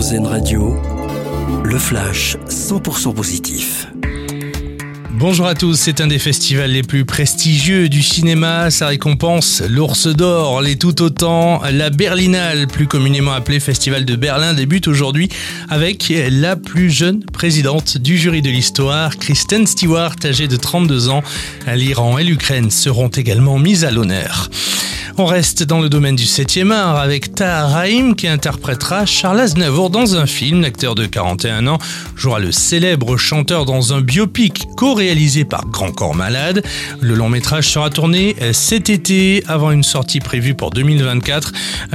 Radio, le flash 100% positif. Bonjour à tous, c'est un des festivals les plus prestigieux du cinéma. Sa récompense, l'Ours d'Or, les tout autant. La Berlinale, plus communément appelée Festival de Berlin, débute aujourd'hui avec la plus jeune présidente du jury de l'histoire, Kristen Stewart, âgée de 32 ans. L'Iran et l'Ukraine seront également mises à l'honneur. On reste dans le domaine du 7e art avec Tahar Rahim qui interprétera Charles Aznavour dans un film. L'acteur de 41 ans jouera le célèbre chanteur dans un biopic co-réalisé par Grand Corps Malade. Le long métrage sera tourné cet été avant une sortie prévue pour 2024,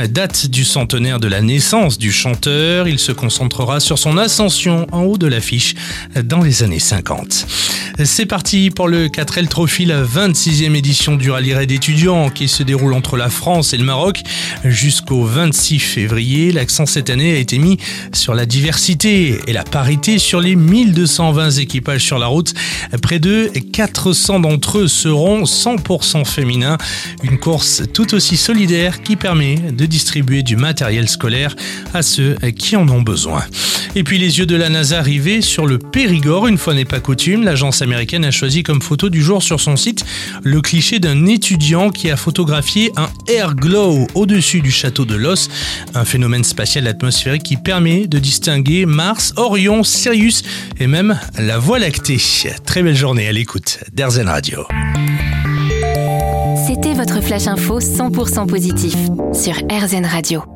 date du centenaire de la naissance du chanteur. Il se concentrera sur son ascension en haut de l'affiche dans les années 50. C'est parti pour le 4L Trophy, la 26e édition du rallye raid étudiant qui se déroule entre la France et le Maroc jusqu'au 26 février. L'accent cette année a été mis sur la diversité et la parité sur les 1220 équipages sur la route. Près de 400 d'entre eux seront 100% féminins. Une course tout aussi solidaire qui permet de distribuer du matériel scolaire à ceux qui en ont besoin. Et puis les yeux de la NASA arrivés sur le Périgord, une fois n'est pas coutume, l'agence américaine a choisi comme photo du jour sur son site le cliché d'un étudiant qui a photographié un air glow au-dessus du château de Los, un phénomène spatial atmosphérique qui permet de distinguer Mars, Orion, Sirius et même la Voie lactée. Très belle journée à l'écoute d'Airzen Radio. C'était votre flash info 100% positif sur RZN Radio.